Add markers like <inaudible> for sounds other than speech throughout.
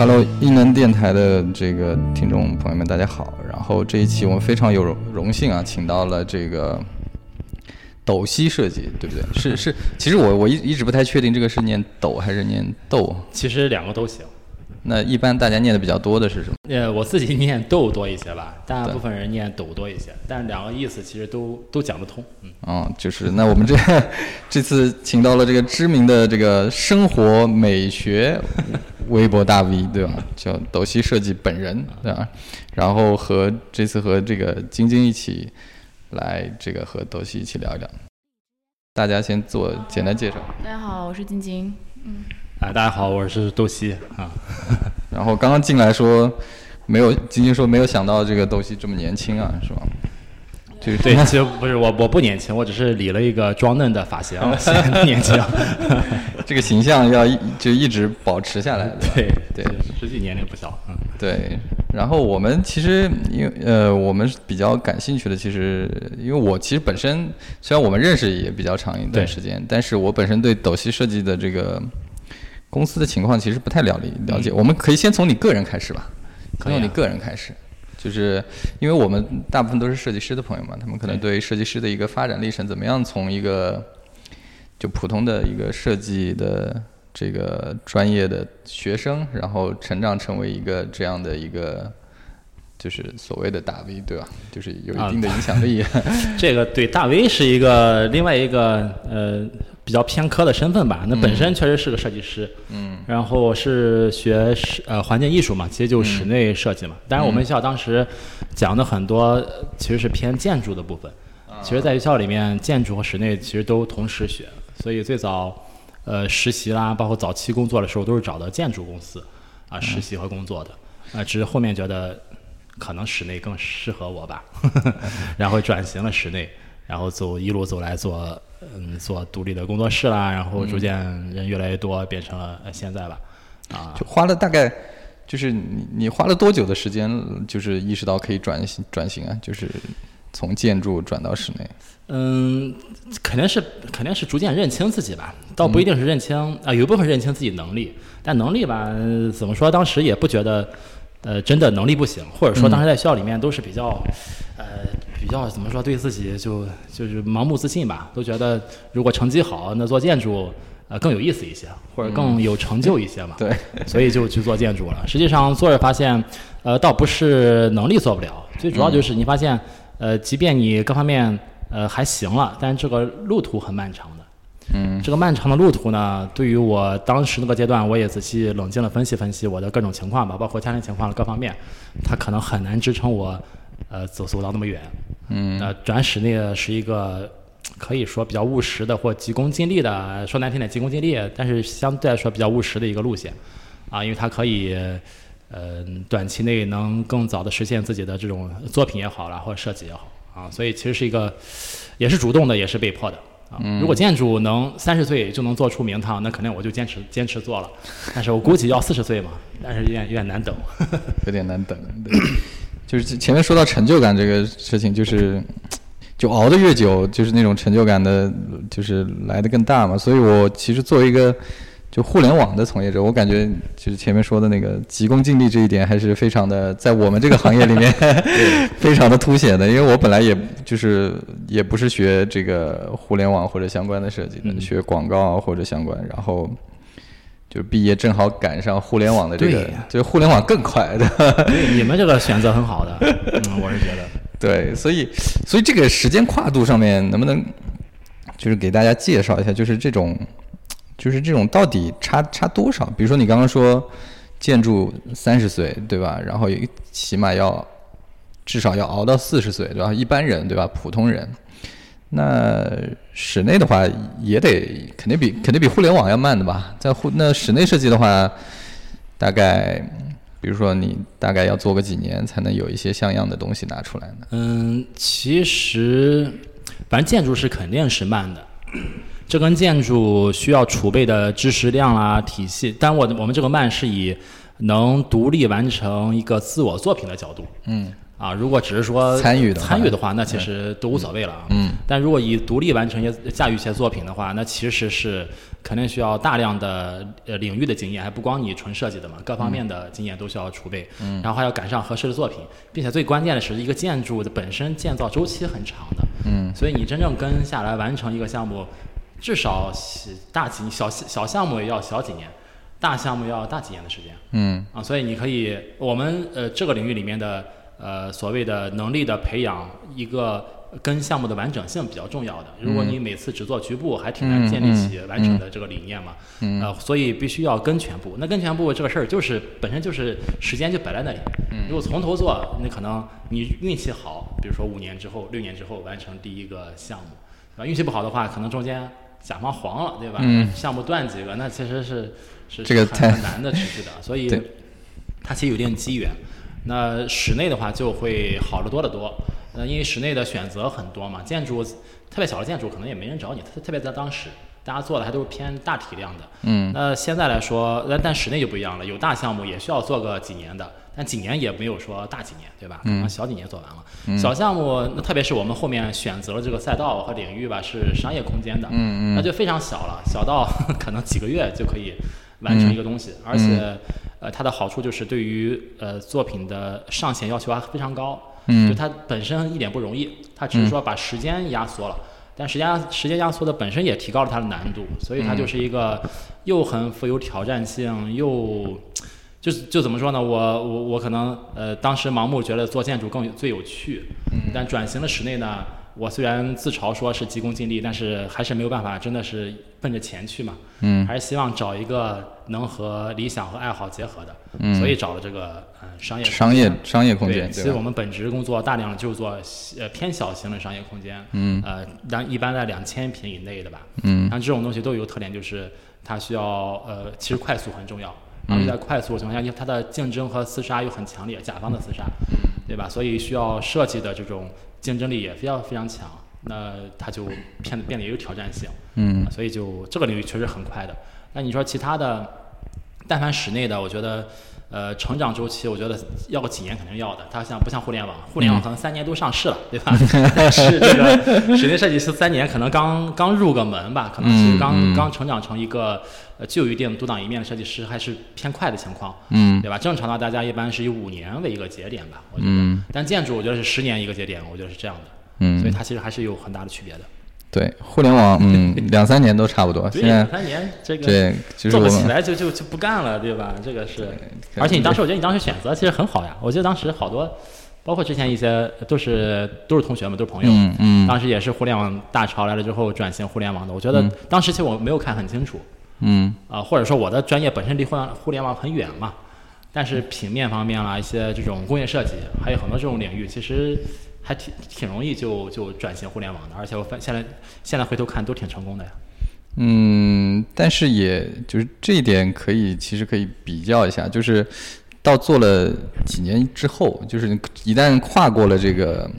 Hello，异能电台的这个听众朋友们，大家好。然后这一期我们非常有荣荣幸啊，请到了这个斗西设计，对不对？是是，其实我我一一直不太确定这个是念斗还是念斗。其实两个都行。那一般大家念的比较多的是什么？呃，我自己念豆多一些吧，大部分人念斗多一些，但是两个意思其实都都讲得通。嗯，哦，就是那我们这 <laughs> 这次请到了这个知名的这个生活美学微博大 V，对吧？叫斗西设计本人，对吧？然后和这次和这个晶晶一起来这个和斗西一起聊一聊。大家先做简单介绍。大家好，我是晶晶。嗯。啊，大家好，我是斗西啊。<laughs> 然后刚刚进来说，没有晶晶说没有想到这个斗西这么年轻啊，是吧？对对，其实不是我，我不年轻，我只是理了一个装嫩的发型，<laughs> 年轻。<laughs> 这个形象要就一直保持下来。对对，实际年龄不小。嗯，对。然后我们其实因为呃，我们比较感兴趣的，其实因为我其实本身虽然我们认识也比较长一段时间，但是我本身对斗西设计的这个。公司的情况其实不太了理了解，我们可以先从你个人开始吧，从你个人开始，就是因为我们大部分都是设计师的朋友嘛，他们可能对设计师的一个发展历程，怎么样从一个就普通的一个设计的这个专业的学生，然后成长成为一个这样的一个就是所谓的大 V 对吧？就是有一定的影响力。<laughs> 这个对大 V 是一个另外一个呃。比较偏科的身份吧，那本身确实是个设计师，嗯，然后是学室呃环境艺术嘛，其实就室内设计嘛。但是我们学校当时讲的很多其实是偏建筑的部分，其实，在学校里面建筑和室内其实都同时学，所以最早呃实习啦，包括早期工作的时候都是找的建筑公司啊实习和工作的，啊，只是后面觉得可能室内更适合我吧，<laughs> 然后转型了室内，然后走一路走来做。嗯，做独立的工作室啦，然后逐渐人越来越多，变成了现在吧，啊，就花了大概，就是你你花了多久的时间，就是意识到可以转型转型啊，就是从建筑转到室内。嗯，肯定是肯定是逐渐认清自己吧，倒不一定是认清啊，有一部分认清自己能力，但能力吧，怎么说，当时也不觉得，呃，真的能力不行，或者说当时在学校里面都是比较，呃。比较怎么说，对自己就就是盲目自信吧，都觉得如果成绩好，那做建筑呃更有意思一些，或者更有成就一些嘛。对，所以就去做建筑了。实际上做着发现，呃，倒不是能力做不了，最主要就是你发现，呃，即便你各方面呃还行了，但这个路途很漫长的。嗯。这个漫长的路途呢，对于我当时那个阶段，我也仔细冷静的分析分析我的各种情况吧，包括家庭情况的各方面，它可能很难支撑我。呃，走走到那么远，嗯，那转室内是一个可以说比较务实的或急功近利的，说难听点急功近利，但是相对来说比较务实的一个路线，啊，因为它可以，呃，短期内能更早的实现自己的这种作品也好啦，或者设计也好，啊，所以其实是一个，也是主动的，也是被迫的，啊，如果建筑能三十岁就能做出名堂，那肯定我就坚持坚持做了，但是我估计要四十岁嘛，但是有点有点难等，有点难等。<laughs> 就是前面说到成就感这个事情，就是，就熬得越久，就是那种成就感的，就是来的更大嘛。所以我其实作为一个就互联网的从业者，我感觉就是前面说的那个急功近利这一点，还是非常的在我们这个行业里面 <laughs> 非常的凸显的。因为我本来也就是也不是学这个互联网或者相关的设计的，学广告或者相关，然后。就毕业正好赶上互联网的这个，就互联网更快的。对，你们这个选择很好的，<laughs> 嗯，我是觉得。对，所以，所以这个时间跨度上面，能不能就是给大家介绍一下，就是这种，就是这种到底差差多少？比如说你刚刚说建筑三十岁，对吧？然后起码要至少要熬到四十岁，对吧？一般人，对吧？普通人。那室内的话也得肯定比肯定比互联网要慢的吧？在户那室内设计的话，大概比如说你大概要做个几年才能有一些像样的东西拿出来呢？嗯，其实反正建筑是肯定是慢的，这跟建筑需要储备的知识量啦、体系，但我我们这个慢是以能独立完成一个自我作品的角度。嗯。啊，如果只是说参与的参与的话，那其实都无所谓了啊。嗯。但如果以独立完成一些驾驭一些作品的话，那其实是肯定需要大量的呃领域的经验，还不光你纯设计的嘛，各方面的经验都需要储备。嗯。然后还要赶上合适的作品，并且最关键的是一个建筑的本身建造周期很长的。嗯。所以你真正跟下来完成一个项目，至少大几小小项目也要小几年，大项目要大几年的时间。嗯。啊，所以你可以，我们呃这个领域里面的。呃，所谓的能力的培养，一个跟项目的完整性比较重要的。如果你每次只做局部，还挺难建立起完整的这个理念嘛。呃，所以必须要跟全部。那跟全部这个事儿，就是本身就是时间就摆在那里。如果从头做，那可能你运气好，比如说五年之后、六年之后完成第一个项目，啊，运气不好的话，可能中间甲方黄了，对吧？项目断几个，那其实是是这个很难的持续的。所以它其实有一定机缘。那室内的话就会好得多得多，那，因为室内的选择很多嘛，建筑特别小的建筑可能也没人找你，特特别在当时，大家做的还都是偏大体量的。嗯。那现在来说，那但室内就不一样了，有大项目也需要做个几年的，但几年也没有说大几年，对吧？可能小几年做完了。嗯。小项目，那特别是我们后面选择了这个赛道和领域吧，是商业空间的。嗯嗯。那就非常小了，小到 <laughs> 可能几个月就可以完成一个东西，而且。呃，它的好处就是对于呃作品的上限要求还非常高，嗯，就它本身一点不容易，它只是说把时间压缩了，但时间时间压缩的本身也提高了它的难度，所以它就是一个又很富有挑战性，又就就怎么说呢？我我我可能呃当时盲目觉得做建筑更最有趣，嗯，但转型的室内呢？我虽然自嘲说是急功近利，但是还是没有办法，真的是奔着钱去嘛。嗯。还是希望找一个能和理想和爱好结合的。嗯。所以找了这个嗯商业。商业商业空间。对。所以我们本职工作大量的就是做呃偏小型的商业空间。嗯。呃，但一般在两千平以内的吧。嗯。像这种东西都有特点，就是它需要呃，其实快速很重要。然后在快速的情况下，因为它的竞争和厮杀又很强烈，甲方的厮杀，对吧？所以需要设计的这种。竞争力也非常非常强，那它就变得变得也有挑战性，嗯，所以就这个领域确实很快的。那你说其他的，但凡室内的，我觉得，呃，成长周期，我觉得要个几年肯定要的。它像不像互联网？互联网可能三年都上市了，<laughs> 对吧？但是这个室内设计师三年可能刚刚入个门吧，可能是刚刚成长成一个呃具有一定独当一面的设计师，还是偏快的情况，嗯，对吧？正常的大家一般是以五年为一个节点吧，我觉得。但建筑我觉得是十年一个节点，我觉得是这样的。嗯，所以它其实还是有很大的区别的。对，互联网，嗯，<laughs> 两三年都差不多。现在两三年，这个对，做不起来就就就不干了，对吧？这个是。而且你当时，我觉得你当时选择其实很好呀。我记得当时好多，包括之前一些都是都是同学们，都是朋友。嗯嗯。当时也是互联网大潮来了之后转型互联网的。我觉得当时其实我没有看很清楚。嗯。啊，或者说我的专业本身离互联互联网很远嘛，但是平面方面啦，一些这种工业设计，还有很多这种领域，其实。还挺挺容易就就转型互联网的，而且我发现在现在回头看都挺成功的呀。嗯，但是也就是这一点可以其实可以比较一下，就是到做了几年之后，就是一旦跨过了这个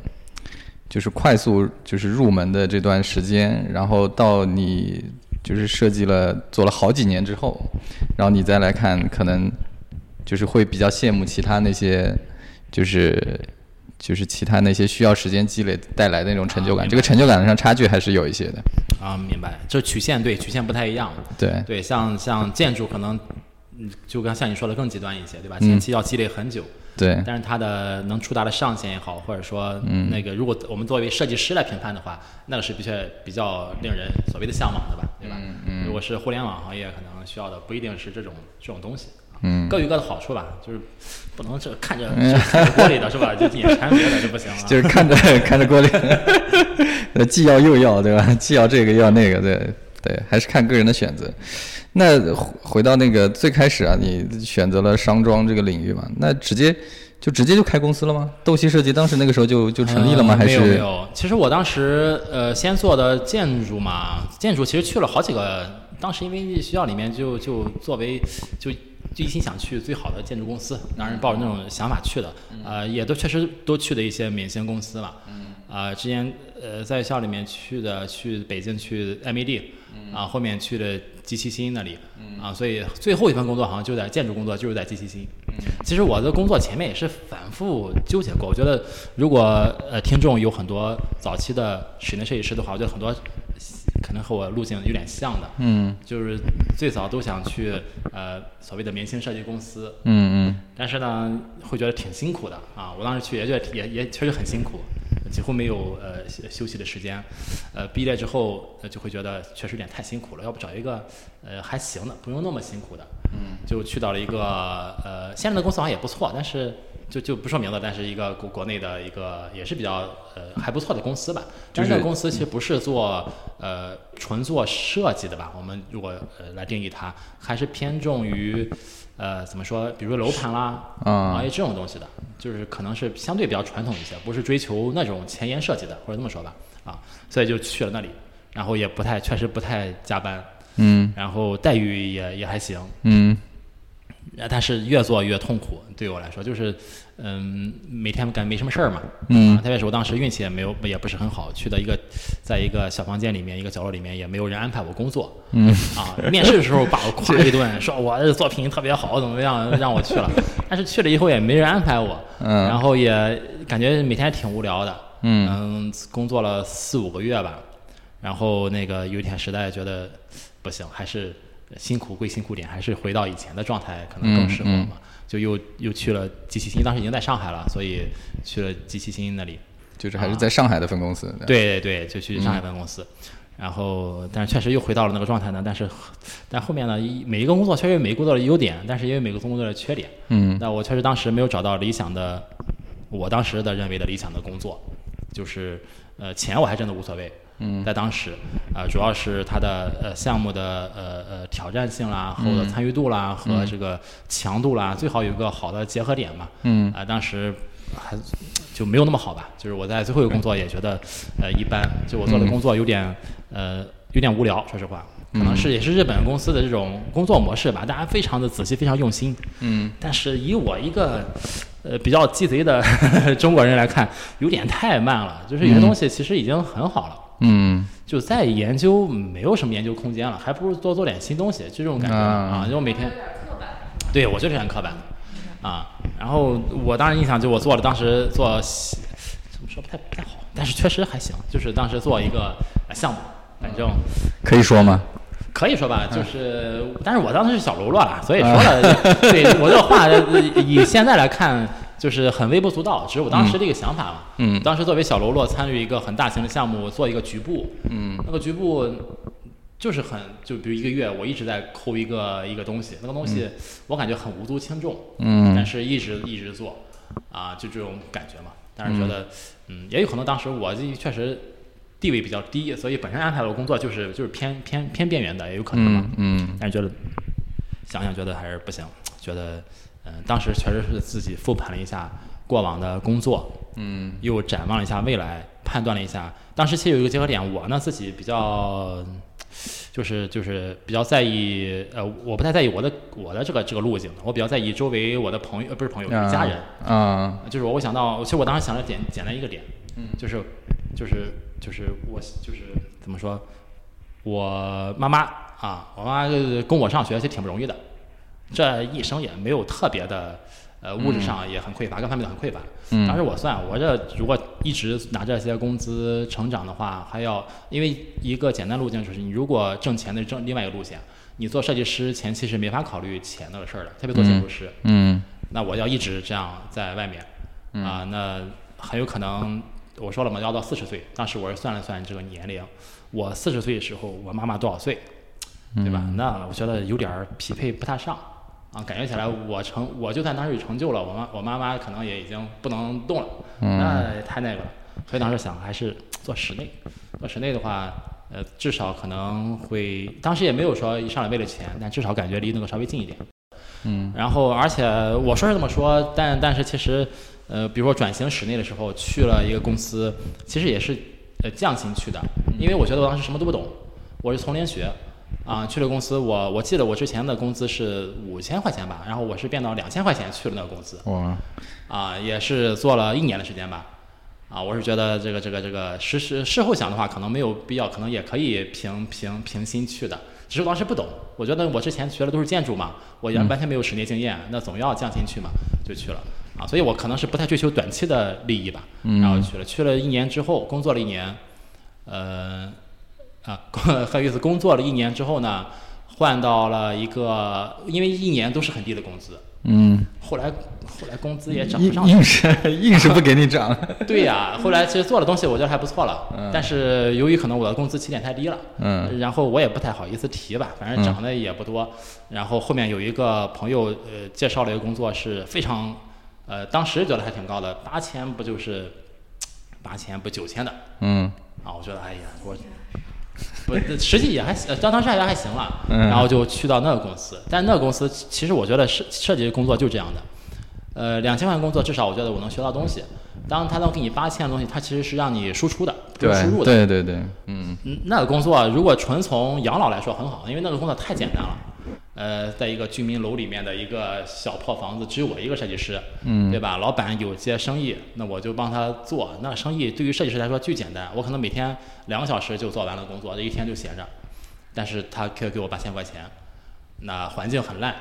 就是快速就是入门的这段时间，然后到你就是设计了做了好几年之后，然后你再来看，可能就是会比较羡慕其他那些就是。就是其他那些需要时间积累带来的那种成就感，这个成就感上差距还是有一些的。啊，明白，这曲线对曲线不太一样。对对，像像建筑可能，嗯，就刚像你说的更极端一些，对吧？前期要积累很久。对。但是它的能触达的上限也好，或者说那个，如果我们作为设计师来评判的话，那个是的确比较令人所谓的向往的吧，对吧？嗯嗯。如果是互联网行业，可能需要的不一定是这种这种东西。嗯，各有各的好处吧，就是不能这看着锅里的是吧？<laughs> 就眼馋别的就不行了。就是看着 <laughs> 看着锅里，呃，<laughs> 既要又要，对吧？既要这个又要那个，对对，还是看个人的选择。那回到那个最开始啊，你选择了商装这个领域嘛？那直接就直接就开公司了吗？斗西设计当时那个时候就就成立了吗？还是没有没有。其实我当时呃先做的建筑嘛，建筑其实去了好几个。当时因为学校里面就就作为就就一心想去最好的建筑公司，让人抱着那种想法去的，呃，也都确实都去的一些明星公司嘛。啊，之前呃在校里面去的，去北京去 MED，啊，后面去的机器新那里，啊，所以最后一份工作好像就在建筑工作，就是在机器新。其实我的工作前面也是反复纠结过，我觉得如果呃听众有很多早期的室内设计师的话，我觉得很多可能和我路径有点像的，嗯，就是最早都想去呃所谓的明星设计公司，嗯嗯，但是呢会觉得挺辛苦的啊，我当时去也觉得也也确实很辛苦。几乎没有呃休息的时间，呃，毕业之后就会觉得确实有点太辛苦了，要不找一个呃还行的，不用那么辛苦的，嗯，就去到了一个呃现在的公司好像也不错，但是就就不说名字，但是一个国国内的一个也是比较呃还不错的公司吧，就是这个公司其实不是做呃纯做设计的吧，我们如果呃来定义它，还是偏重于。呃，怎么说？比如楼盘啦，啊，这种东西的，就是可能是相对比较传统一些，不是追求那种前沿设计的，或者这么说吧，啊，所以就去了那里，然后也不太，确实不太加班，嗯，然后待遇也也还行，嗯。但是越做越痛苦，对我来说就是，嗯，每天感觉没什么事儿嘛，嗯，特别是我当时运气也没有，也不是很好，去的一个，在一个小房间里面，一个角落里面，也没有人安排我工作，嗯，啊，面试的时候把我 <laughs> 夸一顿，说我的作品特别好，怎么样，让我去了，但是去了以后也没人安排我，嗯，然后也感觉每天挺无聊的，嗯，工作了四五个月吧，然后那个有一天实在觉得不行，还是。辛苦归辛苦点，还是回到以前的状态可能更适合嘛？就又又去了机器新，当时已经在上海了，所以去了机器新那里。就是还是在上海的分公司。对对对，就去上海分公司。然后，但是确实又回到了那个状态呢。但是，但后面呢，每一个工作确实有每个工作的优点，但是也有每个工作的缺点。嗯。那我确实当时没有找到理想的，我当时的认为的理想的工作，就是呃，钱我还真的无所谓。嗯，在当时，呃，主要是它的呃项目的呃呃挑战性啦，和我的参与度啦，和这个强度啦，最好有一个好的结合点嘛。嗯，啊，当时还就没有那么好吧，就是我在最后一个工作也觉得呃一般，就我做的工作有点呃有点无聊，说实话，可能是也是日本公司的这种工作模式吧，大家非常的仔细，非常用心。嗯，但是以我一个呃比较鸡贼的 <laughs> 中国人来看，有点太慢了，就是有些东西其实已经很好了。嗯，就再研究没有什么研究空间了，还不如多做点新东西，就这种感觉啊。就每天，对我就是很刻板啊。然后我当时印象就我做了，当时做怎么说不太不太好，但是确实还行。就是当时做一个项目，反正可以说吗？可以说吧，就是，<laughs> 但是我当时是小喽啰了，所以说了，<laughs> 对我这话以现在来看。就是很微不足道，只是我当时的一个想法嘛。嗯。当时作为小喽啰参与一个很大型的项目，做一个局部。嗯。那个局部就是很，就比如一个月，我一直在抠一个一个东西，那个东西我感觉很无足轻重。嗯。但是一直一直做，啊，就这种感觉嘛。但是觉得，嗯，也有可能当时我这确实地位比较低，所以本身安排的工作就是就是偏偏偏边缘的，也有可能嘛。嗯。但是觉得想想觉得还是不行，觉得。嗯，当时确实是自己复盘了一下过往的工作，嗯，又展望了一下未来，判断了一下。当时其实有一个结合点，我呢自己比较，就是就是比较在意，呃，我不太在意我的我的这个这个路径，我比较在意周围我的朋友，呃，不是朋友，是家人，啊，就是我我想到，其实我当时想着简简单一个点，嗯，就是就是就是我就是怎么说，我妈妈啊，我妈妈供我上学其实挺不容易的。这一生也没有特别的，呃，物质上也很匮乏，各方面都很匮乏。当时我算，我这如果一直拿这些工资成长的话，还要因为一个简单路径就是，你如果挣钱的挣另外一个路线，你做设计师前期是没法考虑钱那个事儿的，特别做建筑师。嗯。那我要一直这样在外面，啊，那很有可能我说了嘛，要到四十岁。当时我是算了算这个年龄，我四十岁的时候，我妈妈多少岁，对吧？那我觉得有点匹配不太上。啊，感觉起来我成，我就算当时有成就了，我妈我妈妈可能也已经不能动了，那太那个了。所以当时想还是做室内，做室内的话，呃，至少可能会，当时也没有说一上来为了钱，但至少感觉离那个稍微近一点。嗯。然后，而且我说是这么说，但但是其实，呃，比如说转型室内的时候，去了一个公司，其实也是呃匠心去的，因为我觉得我当时什么都不懂，我是从零学。啊，去了公司，我我记得我之前的工资是五千块钱吧，然后我是变到两千块钱去了那个公司。哇，啊，也是做了一年的时间吧。啊，我是觉得这个这个这个事事事后想的话，可能没有必要，可能也可以平平平心去的。只是当时不懂，我觉得我之前学的都是建筑嘛，我也完全没有室内经验，那总要降薪去嘛，就去了。啊，所以我可能是不太追求短期的利益吧，然后去了。去了一年之后，工作了一年，呃，啊，还有意思，工作了一年之后呢，换到了一个，因为一年都是很低的工资。嗯，后来后来工资也涨不上硬是硬是不给你涨。<laughs> 对呀，后来其实做的东西我觉得还不错了，但是由于可能我的工资起点太低了，嗯，然后我也不太好意思提吧，反正涨的也不多。然后后面有一个朋友呃介绍了一个工作是非常，呃当时觉得还挺高的，八千不就是八千不九千的，嗯，啊我觉得哎呀我。<laughs> 不，实际也还行，当当时还还行了，嗯然后就去到那个公司。但那个公司其实我觉得设设计工作就是这样的，呃，两千块工作至少我觉得我能学到东西。当他能给你八千的东西，他其实是让你输出的，不是输入的。对对对，嗯，那个工作如果纯从养老来说很好，因为那个工作太简单了。呃，在一个居民楼里面的一个小破房子，只有我一个设计师，嗯，对吧？老板有些生意，那我就帮他做。那生意对于设计师来说巨简单，我可能每天两个小时就做完了工作，这一天就闲着。但是他可以给我八千块钱，那环境很烂，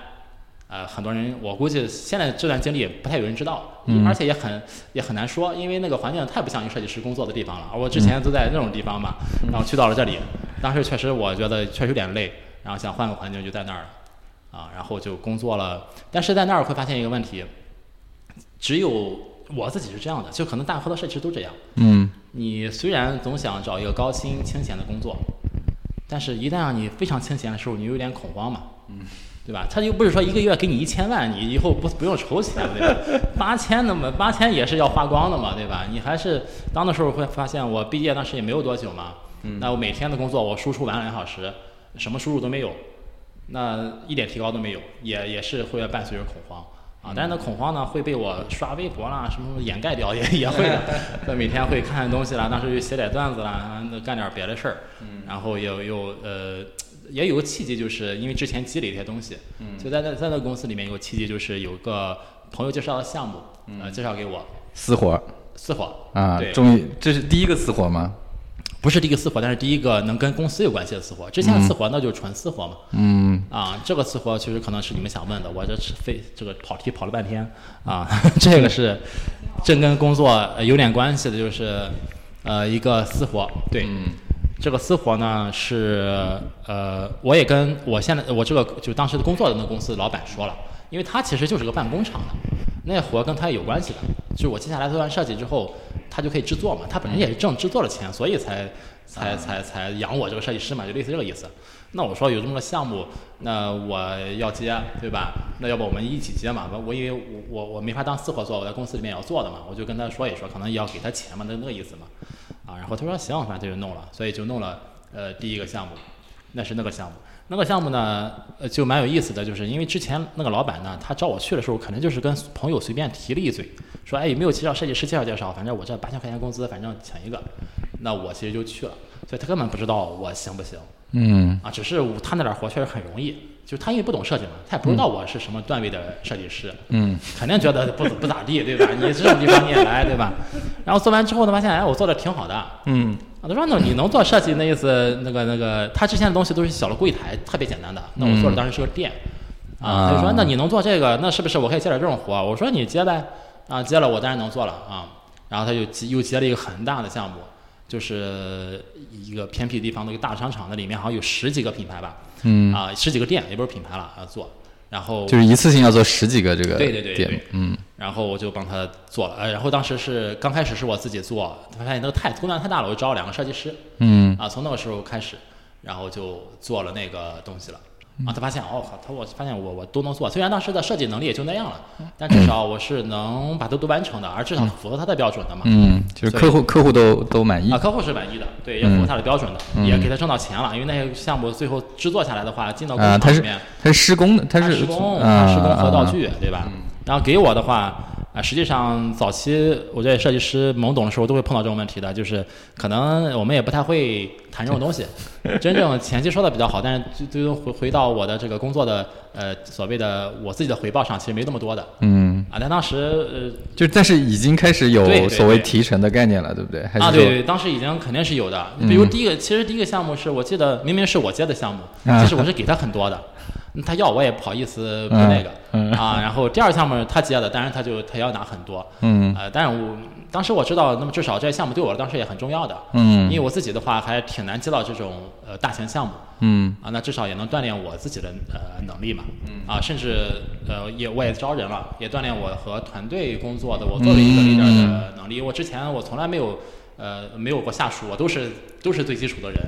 呃，很多人我估计现在这段经历不太有人知道，嗯而且也很也很难说，因为那个环境太不像一个设计师工作的地方了。我之前都在那种地方嘛，然后去到了这里，当时确实我觉得确实有点累，然后想换个环境就在那儿了。啊，然后就工作了，但是在那儿会发现一个问题，只有我自己是这样的，就可能大多数设计师都这样。嗯，你虽然总想找一个高薪清闲的工作，但是一旦让你非常清闲的时候，你有点恐慌嘛。嗯，对吧？他又不是说一个月给你一千万，你以后不不用愁钱，对吧？八千那么八千也是要花光的嘛，对吧？你还是当的时候会发现，我毕业当时也没有多久嘛，那我每天的工作我输出完两小时，什么收入都没有。那一点提高都没有，也也是会伴随着恐慌啊。但是那恐慌呢，会被我刷微博啦什么掩盖掉，也也会的。<laughs> 那每天会看看东西啦，当时就写点段子啦，那干点别的事儿。然后又又呃，也有个契机，就是因为之前积累一些东西，就在那在那个公司里面有个契机，就是有个朋友介绍的项目，呃，介绍给我私活私活啊，对终于这是第一个私活吗？不是第一个私活，但是第一个能跟公司有关系的私活。之前的私活那就是纯私活嘛。嗯，啊，这个私活其实可能是你们想问的，我这是非这个跑题跑了半天啊，<laughs> 这个是正跟工作呃有点关系的，就是呃一个私活。对，这个私活呢是呃我也跟我现在我这个就当时的工作的那个公司的老板说了，因为他其实就是个办工厂的，那活跟他也有关系的，就是我接下来做完设计之后。他就可以制作嘛，他本身也是挣制作的钱，所以才才才才养我这个设计师嘛，就类似这个意思。那我说有这么个项目，那我要接，对吧？那要不我们一起接嘛？我因为我我我没法当私活做，我在公司里面也要做的嘛，我就跟他说一说，可能也要给他钱嘛，那那个意思嘛。啊，然后他说行，反正他就弄了，所以就弄了呃第一个项目，那是那个项目。那个项目呢，呃，就蛮有意思的，就是因为之前那个老板呢，他招我去的时候，可能就是跟朋友随便提了一嘴，说，哎，有没有介绍设计师介绍介绍？反正我这八千块钱工资，反正请一个，那我其实就去了，所以他根本不知道我行不行，嗯，啊，只是他那点活确实很容易，就是他因为不懂设计嘛，他也不知道我是什么段位的设计师，嗯，<laughs> 肯定觉得不不咋地，对吧？你这种地方你也来，对吧？然后做完之后呢，发现哎，我做的挺好的，嗯。啊，他说那你能做设计，那意思那个那个，他之前的东西都是小的柜台，特别简单的。那我做的当时是个店，啊，他就说那你能做这个，那是不是我可以接点这种活？我说你接呗，啊，接了我当然能做了啊。然后他就接又接了一个很大的项目，就是一个偏僻地方的一个大商场，那里面好像有十几个品牌吧，嗯，啊，十几个店也不是品牌了要做，然后就是一次性要做十几个这个对对对嗯，然后我就帮他做了，呃，然后当时是刚开始是我自己做，发现那个太工量太大了，我就招了两个设计师，嗯，啊，从那个时候开始，然后就做了那个东西了。啊，他发现，哦靠，他我发现我我都能做，虽然当时的设计能力也就那样了，但至少我是能把它都完成的，而至少符合他的标准的嘛。嗯，就是客户客户都都满意。啊，客户是满意的，对，也符合他的标准的，也给他挣到钱了，因为那些项目最后制作下来的话，进到工厂里面，他是施工的，他是施工，啊施工和道啊具，对吧？然后给我的话，啊，实际上早期我觉得设计师懵懂的时候都会碰到这种问题的，就是可能我们也不太会谈这种东西。<laughs> 真正前期说的比较好，但是最最终回回到我的这个工作的呃所谓的我自己的回报上，其实没那么多的。嗯，啊，但当时呃，就但是已经开始有所谓提成的概念了，对不对？还是啊，对对，当时已经肯定是有的。比如第一个，其实第一个项目是我记得明明是我接的项目，啊其实我是给他很多的，他要我也不好意思不那个、嗯。啊。<laughs> 然后第二个项目他接的，当然他就他要拿很多，嗯。呃，但是我当时我知道，那么至少这个项目对我当时也很重要的，嗯。因为我自己的话还挺难接到这种呃大型项目。嗯。啊，那至少也能锻炼我自己的呃能力嘛，啊，甚至呃也我也招人了，也锻炼我和团队工作的，我作为一个 leader 的能力。我之前我从来没有呃没有过下属，我都是都是最基础的人。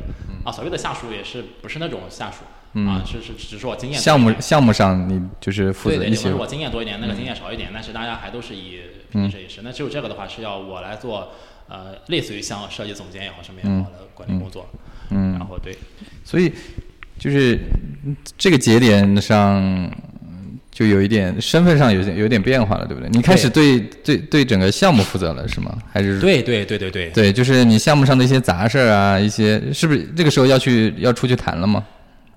啊，所谓的下属也是不是那种下属啊，是是只是我经验项目项目上你就是负责一些我经验多一点，那个经验少一点，但是大家还都是以平面设计师。那只有这个的话是要我来做，呃，类似于像设计总监也好，什么也好的管理工作。嗯然后对，所以就是嗯这个节点上，嗯就有一点身份上有点有点变化了，对不对？你开始对对对整个项目负责了是吗？还是对对对对对。对，就是你项目上的一些杂事儿啊，一些是不是这个时候要去要出去谈了吗？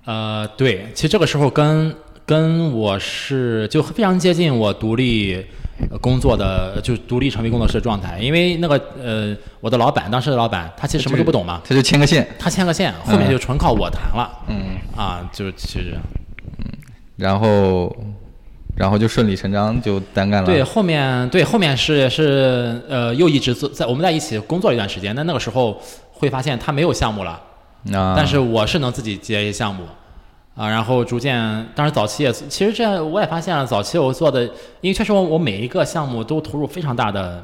呃，对，其实这个时候跟跟我是就非常接近我独立呃工作的，就是独立成为工作室的状态。因为那个呃，我的老板，当时的老板，他其实什么都不懂嘛，他就牵个线，他牵个线，后面就纯靠我谈了。嗯，啊，就其实嗯然后然后就顺理成章就单干了。对，后面对后面是是呃，又一直做在我们在一起工作了一段时间，但那个时候会发现他没有项目了，啊，但是我是能自己接一些项目。啊，然后逐渐，当然早期也，其实这样我也发现了，早期我做的，因为确实我我每一个项目都投入非常大的，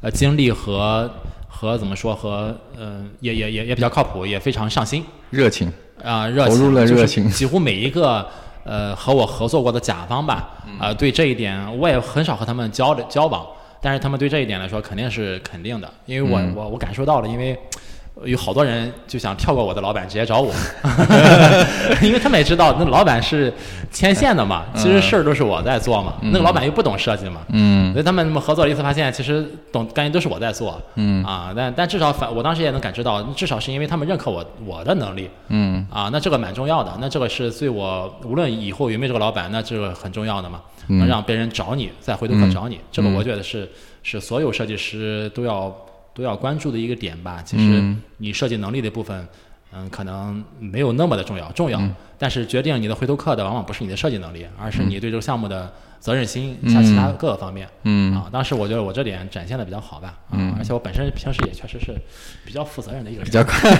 呃，精力和和怎么说和呃，也也也也比较靠谱，也非常上心。热情，啊、热情投入了热情。几乎每一个呃和我合作过的甲方吧，啊、对这一点我也很少和他们交的交往，但是他们对这一点来说肯定是肯定的，因为我、嗯。我我感受到了，因为。有好多人就想跳过我的老板，直接找我，<laughs> 因为他们也知道那老板是牵线的嘛，其实事儿都是我在做嘛，那个老板又不懂设计嘛，嗯。所以他们合作了一次，发现其实懂感觉都是我在做，嗯。啊，但但至少反我当时也能感知到，至少是因为他们认可我我的能力，嗯。啊，那这个蛮重要的，那这个是对我无论以后有没有这个老板，那这个很重要的嘛，嗯。能让别人找你，再回头客找你，这个我觉得是是所有设计师都要都要关注的一个点吧。其实嗯你设计能力的部分，嗯，可能没有那么的重要，重要，嗯但是决定你的回头客的往往不是你的设计能力，而是你对这个项目的责任心，嗯像其他各个方面。嗯啊，当时我觉得我这点展现的比较好吧，啊，嗯而且我本身平时也确实是比较负责任的一个人，比较快。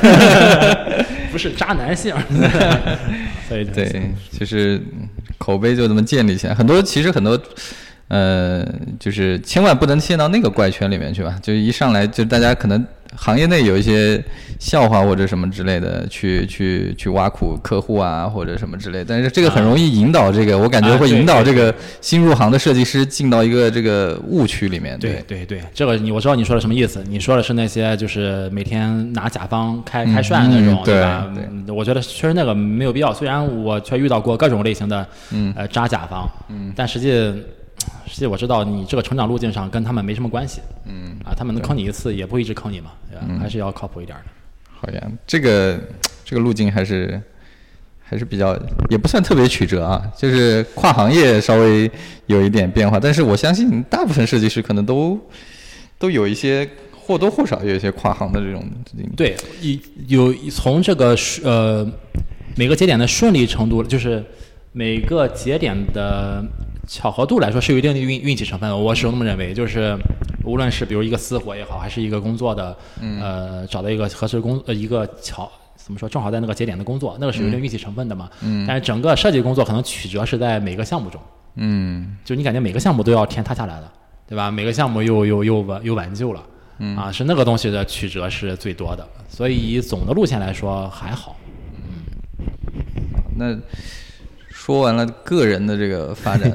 <laughs> 不是渣男性，<laughs> 所以对，其实口碑就这么建立起来。很多其实很多，呃，就是千万不能陷到那个怪圈里面去吧。就一上来就大家可能行业内有一些笑话或者什么之类的，去去去挖苦客户啊或者什么之类的。但是这个很容易引导这个，我感觉会引导这个新入行的设计师进到一个这个误区里面。对对对，这个你我知道你说的什么意思。你说的是那些就是每天拿甲方开开涮那种，嗯对吧？我觉得确实那个没有必要。虽然我却遇到过各种类型的嗯呃渣甲方，嗯但实际实际我知道你这个成长路径上跟他们没什么关系嗯，啊，他们能坑你一次也不会一直坑你嘛，对吧？还是要靠谱一点的。好呀，这个这个路径还是还是比较也不算特别曲折啊，就是跨行业稍微有一点变化，但是我相信大部分设计师可能都都有一些或多或少有一些跨行的这种经历。对，一有从这个顺呃每个节点的顺利程度，就是每个节点的巧合度来说是有一定的运运气成分的。我始终这么认为，就是无论是比如一个私活也好，还是一个工作的，呃，找到一个合适工呃一个巧。怎么说？正好在那个节点的工作，那个是有一定运气成分的嘛。嗯但是整个设计工作可能曲折是在每个项目中，嗯就你感觉每个项目都要天塌下来了，对吧？每个项目又又又挽又挽救了，嗯啊，是那个东西的曲折是最多的，所以以总的路线来说还好。嗯那说完了个人的这个发展，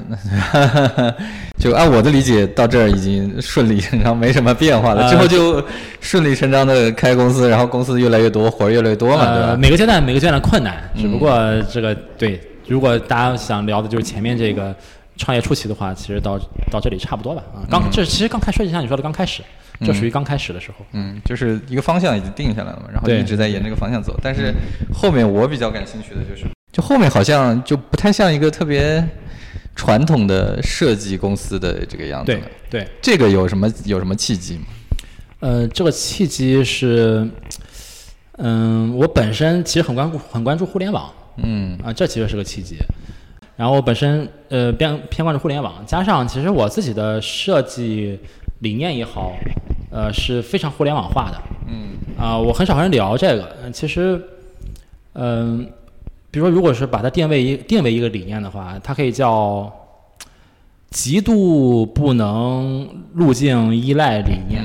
<laughs> 就按我的理解，到这儿已经顺理成章，没什么变化了。呃之后就顺理成章的开公司，然后公司越来越多，活儿越来越多嘛，对呃，吧？每个阶段每个阶段困难，只嗯不过这个对，如果大家想聊的就是前面这个创业初期的话，其实到到这里差不多吧啊。刚这其实刚开设计像你说的刚开始，这属于刚开始的时候。嗯，就是一个方向已经定下来了嘛，然后一直在沿这个方向走。但是后面我比较感兴趣的就是，就后面好像就不太像一个特别传统的设计公司的这个样子了。对，这个有什么有什么契机吗？呃，这个契机是，嗯，我本身其实很关注很关注互联网。嗯啊，这其实是个契机。然后我本身呃偏偏关注互联网，加上其实我自己的设计理念也好，呃是非常互联网化的。嗯啊，我很少和人聊这个。其实，嗯，比如说，如果是把它定位一定为一个理念的话，它可以叫极度不能路径依赖理念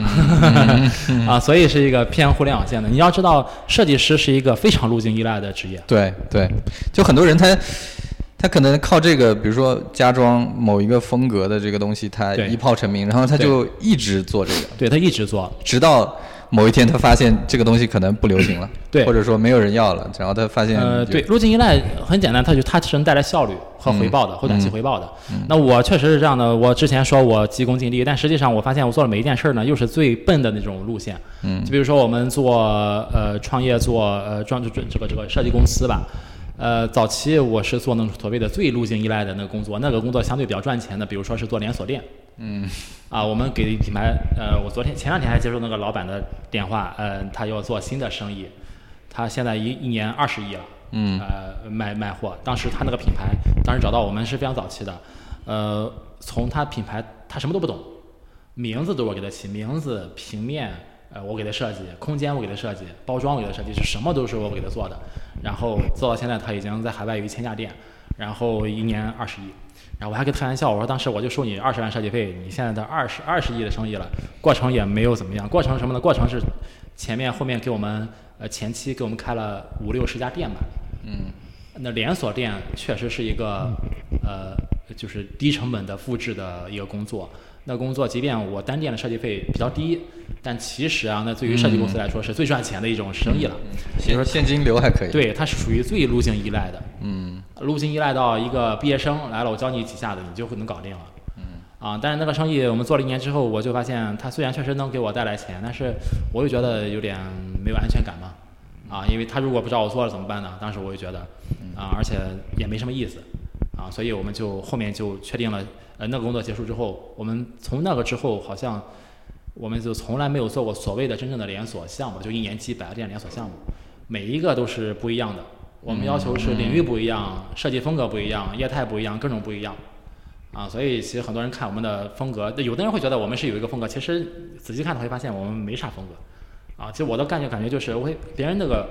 <laughs> 啊，所以是一个偏互联网线的。你要知道，设计师是一个非常路径依赖的职业。对对，就很多人他。他可能靠这个，比如说家装某一个风格的这个东西，他一炮成名，然后他就一直做这个。对他一直做，直到某一天他发现这个东西可能不流行了，<coughs> 对，或者说没有人要了，然后他发现。呃，对，路径依赖很简单，它就它是能带来效率和回报的，或短期回报的。那我确实是这样的，我之前说我急功近利，但实际上我发现我做的每一件事儿呢，又是最笨的那种路线。嗯。就比如说我们做呃创业做呃装这这个这个设计公司吧。呃，早期我是做那种所谓的最路径依赖的那个工作，那个工作相对比较赚钱的，比如说是做连锁店。嗯。啊，我们给品牌，呃，我昨天前两天还接受那个老板的电话，呃，他要做新的生意，他现在一一年二十亿了。嗯。呃，卖卖货，当时他那个品牌，当时找到我们是非常早期的，呃，从他品牌他什么都不懂，名字都是我给他起，名字、平面。呃，我给他设计空间，我给他设计包装，我给他设计，是什么都是我给他做的。然后做到现在，他已经在海外有一千家店，然后一年二十亿。然后我还跟他开玩笑，我说当时我就收你二十万设计费，你现在的二十二十亿的生意了，过程也没有怎么样。过程什么呢？过程是前面后面给我们呃前期给我们开了五六十家店吧。嗯。那连锁店确实是一个呃，就是低成本的复制的一个工作。那工作，即便我单店的设计费比较低，但其实啊，那对于设计公司来说是最赚钱的一种生意了。比如说现金流还可以。对，它是属于最路径依赖的。嗯。路径依赖到一个毕业生来了，我教你几下子，你就会能搞定了。嗯。啊，但是那个生意我们做了一年之后，我就发现它虽然确实能给我带来钱，但是我又觉得有点没有安全感嘛。啊，因为他如果不找我做了怎么办呢？当时我就觉得，啊，而且也没什么意思。啊，所以我们就后面就确定了。呃，那个工作结束之后，我们从那个之后，好像我们就从来没有做过所谓的真正的连锁项目，就一年几百个店连锁项目，每一个都是不一样的。我们要求是领域不一样，设计风格不一样，业态不一样，各种不一样。啊，所以其实很多人看我们的风格，有的人会觉得我们是有一个风格，其实仔细看他会发现我们没啥风格。啊，其实我的感觉感觉就是，我会别人那个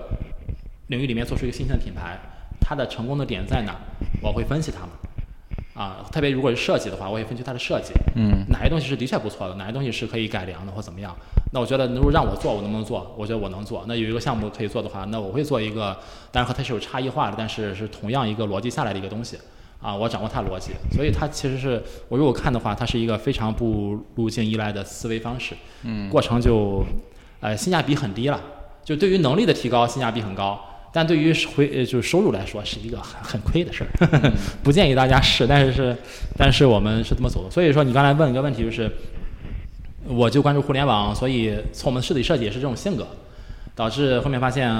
领域里面做出一个新鲜的品牌，它的成功的点在哪？我会分析它们。啊，特别如果是设计的话，我也分析它的设计，嗯，哪些东西是的确不错的，哪些东西是可以改良的或怎么样。那我觉得，如果让我做，我能不能做？我觉得我能做。那有一个项目可以做的话，那我会做一个，当然和它是有差异化的，但是是同样一个逻辑下来的一个东西。啊，我掌握它逻辑，所以它其实是我如果看的话，它是一个非常不路径依赖的思维方式。嗯，过程就，呃，性价比很低了，就对于能力的提高，性价比很高。但对于回呃就是收入来说是一个很很亏的事儿，<laughs> 不建议大家试。但是是，但是我们是这么走的。所以说你刚才问一个问题就是，我就关注互联网，所以从我们设计设计也是这种性格，导致后面发现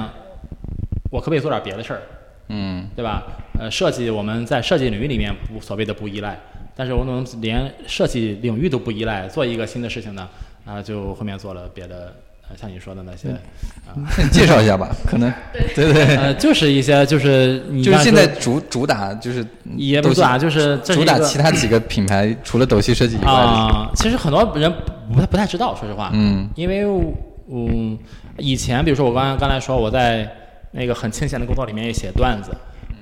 我可不可以做点别的事儿？嗯，对吧？呃，设计我们在设计领域里面不所谓的不依赖，但是我们连设计领域都不依赖，做一个新的事情呢？啊，就后面做了别的。像你说的那些，啊，介绍一下吧，可能，<laughs> 对对，呃，就是一些，就是你就是现在主主打就是也不主打，就是主打其他几个品牌，除了斗气设计以外，啊，其实很多人不太不太知道，说实话，嗯，因为嗯，以前比如说我刚刚刚才说我在那个很清闲的工作里面也写段子，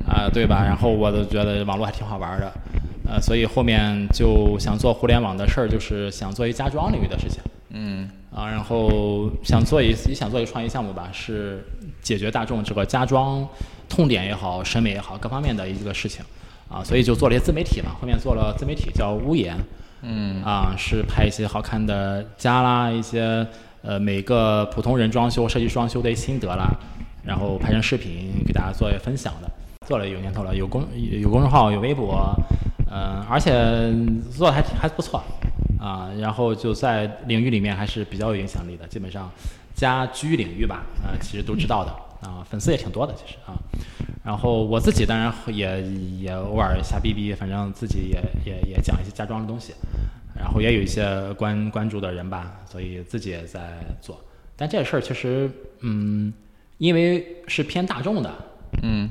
啊，对吧？然后我都觉得网络还挺好玩的，呃，所以后面就想做互联网的事儿，就是想做一家装领域的事情。嗯啊，然后想做一也想做一个创业项目吧，是解决大众这个家装痛点也好、审美也好各方面的一个事情啊，所以就做了一些自媒体嘛。后面做了自媒体叫屋檐，嗯啊，是拍一些好看的家啦，一些呃每个普通人装修、设计装修的一些心得啦，然后拍成视频给大家做分享的。做了有年头了，有公有公众号，有微博。嗯，而且做的还还不错啊，然后就在领域里面还是比较有影响力的，基本上家居领域吧，啊，其实都知道的啊，粉丝也挺多的其实啊。然后我自己当然也也偶尔瞎逼逼，反正自己也也也讲一些家装的东西，然后也有一些关关注的人吧，所以自己也在做。但这事儿其实，嗯，因为是偏大众的，嗯。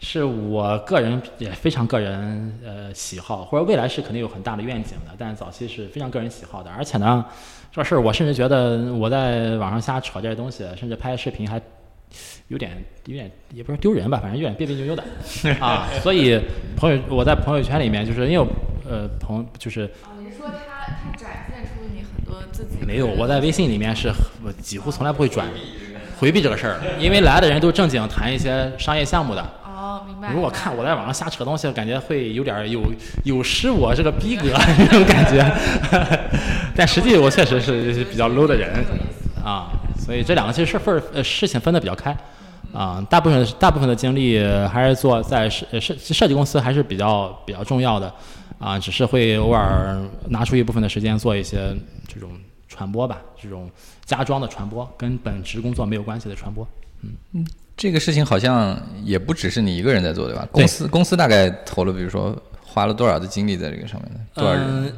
是我个人也非常个人呃喜好，或者未来是肯定有很大的愿景的，但早期是非常个人喜好的。而且呢，这事儿我甚至觉得我在网上瞎扯这些东西，甚至拍视频还有点有点也不是丢人吧，反正有点别别扭扭的 <laughs> 啊。所以朋友我在朋友圈里面就是因为呃朋就是。啊，你说他他展现出你很多自己没有，我在微信里面是我几乎从来不会转回避这个事儿，因为来的人都正经谈一些商业项目的。如果看我在网上瞎扯东西，感觉会有点有有失我这个逼格 <laughs> 那种感觉。<laughs> 但实际我确实是比较 low 的人啊，所以这两个其实事分呃事情分得比较开啊。大部分大部分的精力还是做在设设设计公司还是比较比较重要的啊，只是会偶尔拿出一部分的时间做一些这种传播吧，这种家装的传播，跟本职工作没有关系的传播。嗯嗯。这个事情好像也不只是你一个人在做，对吧？公司公司大概投了，比如说花了多少的精力在这个上面呢？多少人？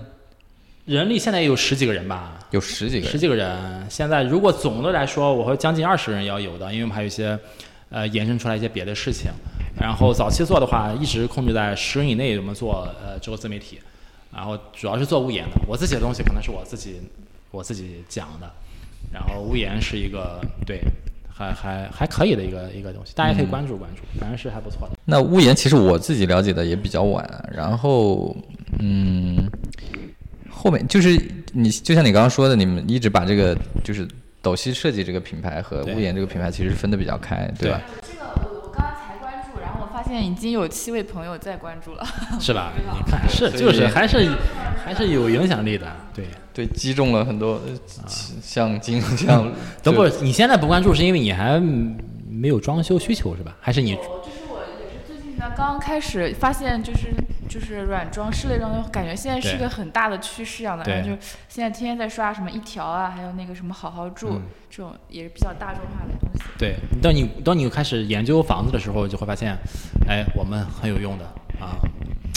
人力现在也有十几个人吧？有十几个，十几个人。现在如果总的来说，我会将近二十人要有的，因为我们还有一些呃延伸出来一些别的事情。然后早期做的话，一直控制在十人以内，我们做呃这个自媒体。然后主要是做物研的，我自己的东西可能是我自己我自己讲的。然后物研是一个对。还还还可以的一个一个东西，大家可以关注关注，反正是还不错的。那屋檐其实我自己了解的也比较晚，然后嗯，后面就是你就像你刚刚说的，你们一直把这个就是斗西设计这个品牌和屋檐这个品牌其实分的比较开，对吧？这个我我刚刚才关注，然后我发现在已经有七位朋友在关注了，<laughs> 是 <laughs> 吧？你看是就是还是还是有影响力的，对。对，击中了很多像金像。等会儿你现在不关注，是因为你还没有装修需求是吧？还是你？就是我也是最近才刚开始发现，就是就是软装、室内装，感觉现在是个很大的趋势一样的。然后就现在天天在刷什么一条啊，还有那个什么好好住这种也是比较大众化的东西。对，当你当你开始研究房子的时候，就会发现，哎，我们很有用的啊。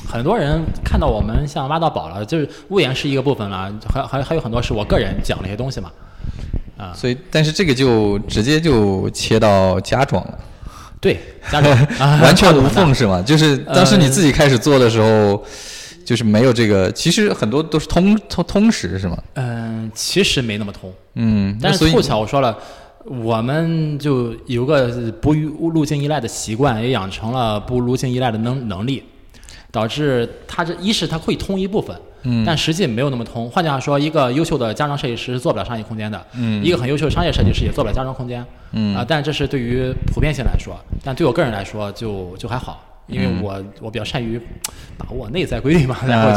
很多人看到我们像挖到宝了，就是屋檐是一个部分了，还还还有很多是我个人讲了一些东西嘛，啊，所以但是这个就直接就切到家装了，对，<laughs> 家装完全无缝是吗？就是当时你自己开始做的时候，就是没有这个，其实很多都是通通通识是吗？嗯，其实没那么通，嗯，但是凑巧我说了，我们就有个不路径依赖的习惯，也养成了不路径依赖的能能力。导致他这一是他会通一部分，嗯，但实际没有那么通。换句话说，一个优秀的家装设计师做不了商业空间的，嗯，一个很优秀的商业设计师也做不了家装空间，嗯啊，但这是对于普遍性来说，但对我个人来说就就还好，因为我我比较善于把握内在规律嘛，<laughs> 然后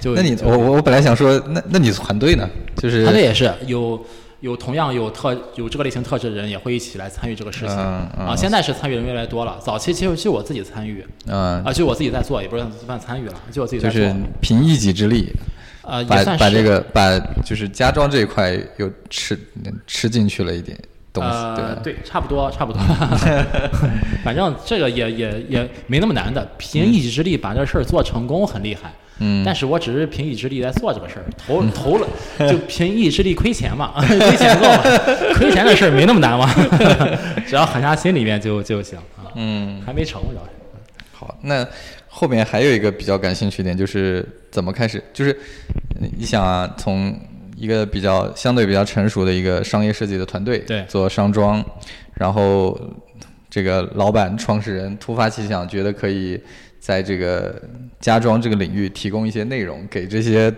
就就那你我我我本来想说，那那你团队呢？就是团队也是有。有同样有特有这个类型特质的人也会一起来参与这个事情啊！现在是参与人越来越多了，早期其实就我自己参与，啊，就我自己在做，也不是算参与了，就我自己在做。就是凭一己之力，呃，把把这个把就是家装这一块又吃吃进去了一点东西，对对，差不多差不多，<laughs> 反正这个也也也没那么难的，凭一己之力把这事儿做成功很厉害。嗯，但是我只是凭一己之力在做这个事儿，投投了 <laughs> 就凭一己之力亏钱嘛，<laughs> 亏钱做嘛，亏钱的事儿没那么难嘛，<laughs> 只要狠下心里面就就行啊。嗯，还没成主要是。好，那后面还有一个比较感兴趣点，就是怎么开始？就是你想啊，从一个比较相对比较成熟的一个商业设计的团队，对，做商装，然后这个老板创始人突发奇想，觉得可以。在这个家装这个领域提供一些内容给这些，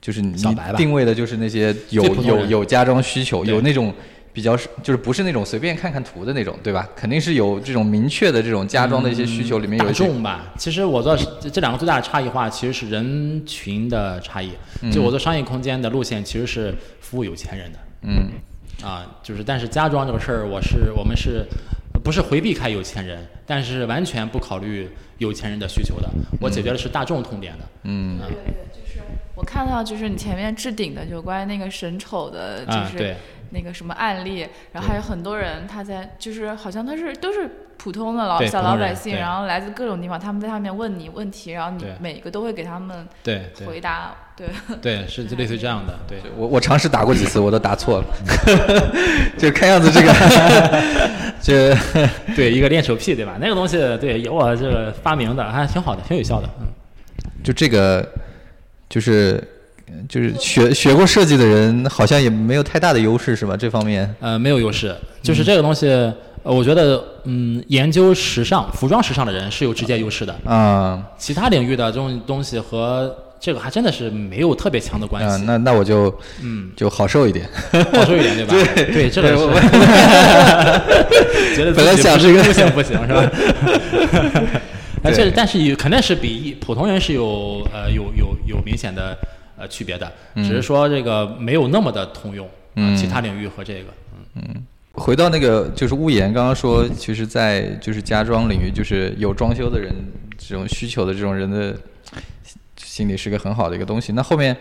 就是你定位的就是那些有有有家装需求，有那种比较就是不是那种随便看看图的那种，对吧？肯定是有这种明确的这种家装的一些需求，里面有大众吧。其实我做 <laughs> 这两个最大的差异化其实是人群的差异。就我做商业空间的路线其实是服务有钱人的。嗯。啊，就是但是家装这个事儿，我是我们是。不是回避开有钱人，但是完全不考虑有钱人的需求的。我解决的是大众痛点的。嗯，对对对，就是我看到就是你前面置顶的，就关于那个神丑的，就是那个什么案例，然后还有很多人他在就是好像他是都是普通的老小老百姓，然后来自各种地方，他们在上面问你问题，然后你每个都会给他们对回答。对 <laughs> 对，是就类似于这样的。对我我尝试打过几次，我都打错了。<laughs> 就看样子这个，<laughs> 这对一个练手癖对吧？那个东西对有我这个发明的，还挺好的，挺有效的。嗯，就这个，就是就是学学过设计的人，好像也没有太大的优势，是吧？这方面呃没有优势，就是这个东西，呃，我觉得嗯，研究时尚、服装时尚的人是有直接优势的啊。其他领域的这种东西和。这个还真的是没有特别强的关系。那那我就嗯就好受一点，好受一点对吧？对对，这个是。<laughs> 觉得本来想这个不行不行是吧？但 <laughs> 这但是有肯定是比普通人是有呃有有有明显的呃区别的，只是说这个没有那么的通用。嗯。其他领域和这个嗯嗯。回到那个就是屋檐，刚刚说其实，在就是家装领域，就是有装修的人这种需求的这种人的。心里是个很好的一个东西。那后面，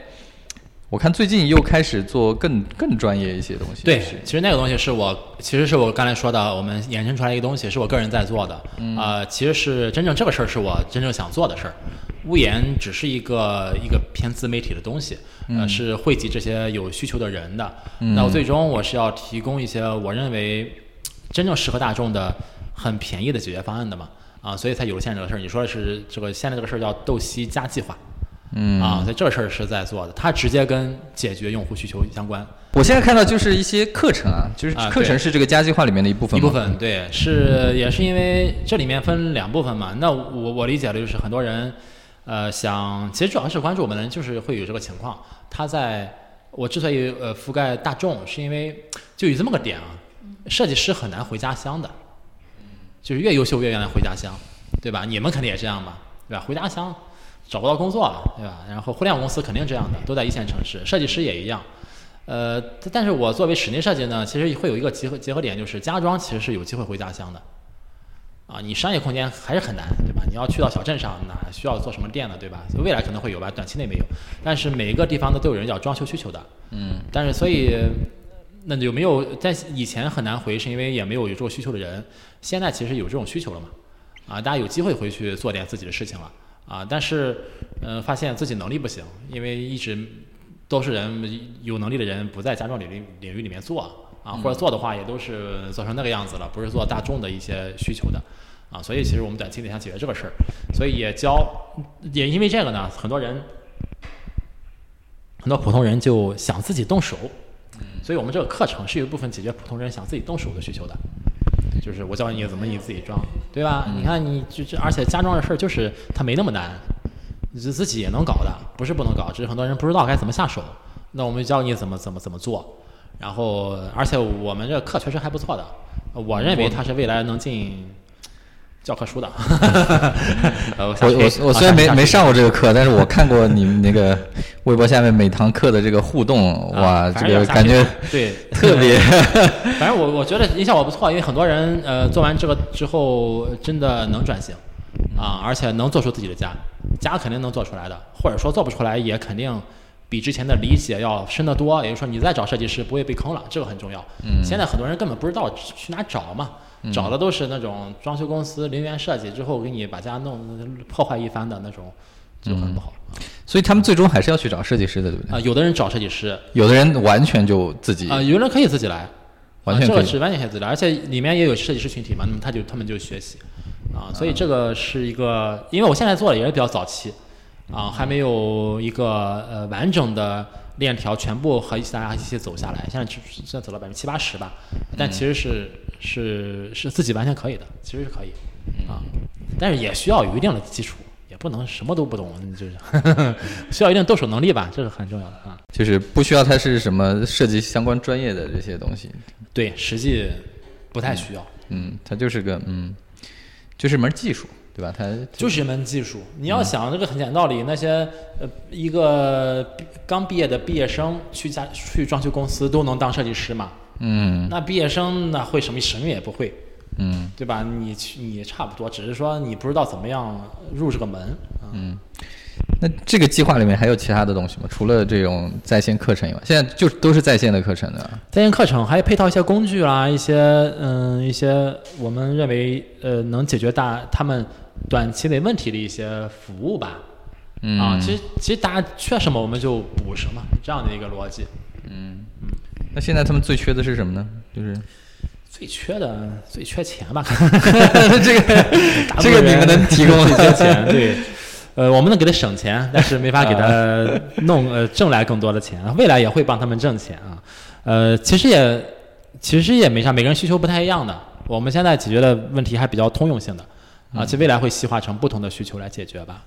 我看最近又开始做更更专业一些东西。对，其实那个东西是我，其实是我刚才说的，我们衍生出来一个东西，是我个人在做的。嗯。呃，其实是真正这个事儿是我真正想做的事儿。屋檐只是一个一个偏自媒体的东西，呃，是汇集这些有需求的人的。嗯。那我最终我是要提供一些我认为真正适合大众的很便宜的解决方案的嘛？啊，所以才有了现在这个事儿。你说的是这个现在这个事儿叫斗西加计划。嗯啊，所以这事儿是在做的，它直接跟解决用户需求相关。我现在看到就是一些课程啊，就是课程是这个加计划里面的一部分。一部分对，是也是因为这里面分两部分嘛。那我我理解的就是很多人，呃，想其实主要是关注我们的人，就是会有这个情况。他在我之所以呃覆盖大众，是因为就有这么个点啊，设计师很难回家乡的，就是越优秀越愿意回家乡，对吧？你们肯定也这样吧，对吧？回家乡。找不到工作了，对吧？然后互联网公司肯定这样的，都在一线城市，设计师也一样。呃，但是我作为室内设计呢，其实会有一个结合结合点，就是家装其实是有机会回家乡的。啊，你商业空间还是很难，对吧？你要去到小镇上，那需要做什么店呢，对吧？未来可能会有吧，短期内没有。但是每一个地方呢都有人要装修需求的。嗯。但是所以，那有没有在以前很难回，是因为也没有有这种需求的人。现在其实有这种需求了嘛？啊，大家有机会回去做点自己的事情了。啊，但是，呃，发现自己能力不行，因为一直都是人有能力的人不在家装领域领域里面做啊，或者做的话也都是做成那个样子了，不是做大众的一些需求的啊，所以其实我们短期内想解决这个事儿，所以也教，也因为这个呢，很多人很多普通人就想自己动手，所以我们这个课程是有一部分解决普通人想自己动手的需求的。就是我教你怎么你自己装，对吧？你看你就这，而且家装的事儿就是它没那么难，你自己也能搞的，不是不能搞，只是很多人不知道该怎么下手。那我们教你怎么怎么怎么做，然后而且我们这课确实还不错的，我认为它是未来能进。教科书的，<laughs> 我我我虽然没没上过这个课，但是我看过你们那个微博下面每堂课的这个互动，哇，这个感觉 <laughs> 对特别。<laughs> 反正我我觉得影响我不错，因为很多人呃做完这个之后真的能转型啊，而且能做出自己的家，家肯定能做出来的，或者说做不出来也肯定比之前的理解要深得多。也就是说你再找设计师不会被坑了，这个很重要。嗯，现在很多人根本不知道去哪找嘛。找的都是那种装修公司零元设计之后给你把家弄破坏一番的那种，就很不好。所以他们最终还是要去找设计师的，对不对？啊，有的人找设计师，有的人完全就自己啊，有人可以自己来，完全这个是完全可以自己来，而且里面也有设计师群体嘛，那么他就他们就学习。啊，所以这个是一个，因为我现在做的也是比较早期。啊，还没有一个呃完整的链条全部和大家一起走下来，现在只现在走了百分之七八十吧，但其实是。是是自己完全可以的，其实是可以啊，但是也需要有一定的基础，也不能什么都不懂，就是 <laughs> 需要一定动手能力吧，这是很重要的啊。就是不需要他是什么设计相关专业的这些东西，对，实际不太需要。嗯，它就是个嗯，就是门技术，对吧？它就是一门技术。你要想这个很简单道理，那些呃一个刚毕业的毕业生去家去装修公司都能当设计师嘛？嗯，那毕业生那会什么什么也不会，嗯，对吧？你你差不多，只是说你不知道怎么样入这个门。嗯，那这个计划里面还有其他的东西吗？除了这种在线课程以外，现在就都是在线的课程的。在线课程还配套一些工具啦，一些嗯一些我们认为呃能解决大他们短期内问题的一些服务吧。嗯啊，其实其实大家缺什么我们就补什么，这样的一个逻辑。嗯嗯。那现在他们最缺的是什么呢？就是最缺的最缺钱吧。<laughs> 这个 <laughs> 这个你们能 <laughs> 提供最缺钱？对。呃，我们能给他省钱，但是没法给他弄呃挣来更多的钱。未来也会帮他们挣钱啊。呃，其实也其实也没啥，每个人需求不太一样的。我们现在解决的问题还比较通用性的啊，其实未来会细化成不同的需求来解决吧。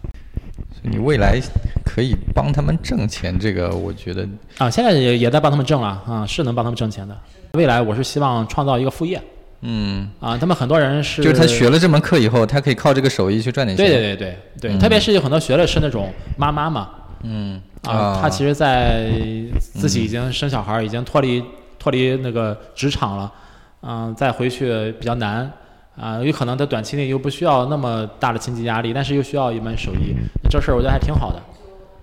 你未来可以帮他们挣钱，这个我觉得啊，现在也也在帮他们挣了啊，是能帮他们挣钱的。未来我是希望创造一个副业。嗯啊，他们很多人是，就是他学了这门课以后，他可以靠这个手艺去赚点钱。对对对对对，特别是有很多学的是那种妈妈嘛，嗯啊，他其实，在自己已经生小孩，已经脱离脱离那个职场了，嗯，再回去比较难啊，有可能他短期内又不需要那么大的经济压力，但是又需要一门手艺，这事儿我觉得还挺好的。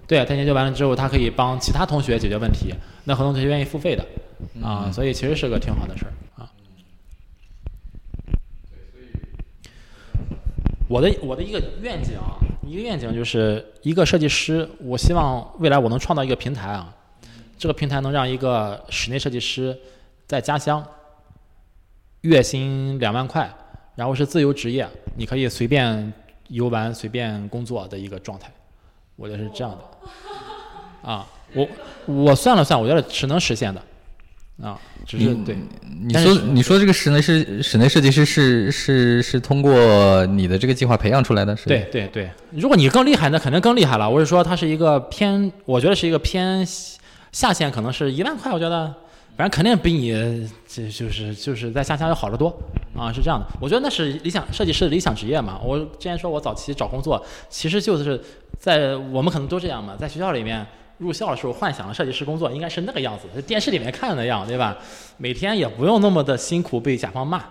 对，他研究完了之后，他可以帮其他同学解决问题，那很多同学愿意付费的啊，所以其实是个挺好的事儿啊。我的我的一个愿景啊，一个愿景就是一个设计师，我希望未来我能创造一个平台啊，这个平台能让一个室内设计师在家乡月薪两万块，然后是自由职业，你可以随便游玩、随便工作的一个状态，我觉得是这样的。<laughs> 啊，我我算了算，我觉得是能实现的。啊，只是对，你说你说这个室内设室内设计师是是是通过你的这个计划培养出来的，是对对对。如果你更厉害，那肯定更厉害了。我是说，它是一个偏，我觉得是一个偏下限，可能是一万块。我觉得，反正肯定比你这就是就是在下乡要好得多啊，是这样的。我觉得那是理想设计师的理想职业嘛。我之前说我早期找工作，其实就是在我们可能都这样嘛，在学校里面。入校的时候幻想的设计师工作应该是那个样子，电视里面看的那样，对吧？每天也不用那么的辛苦被甲方骂，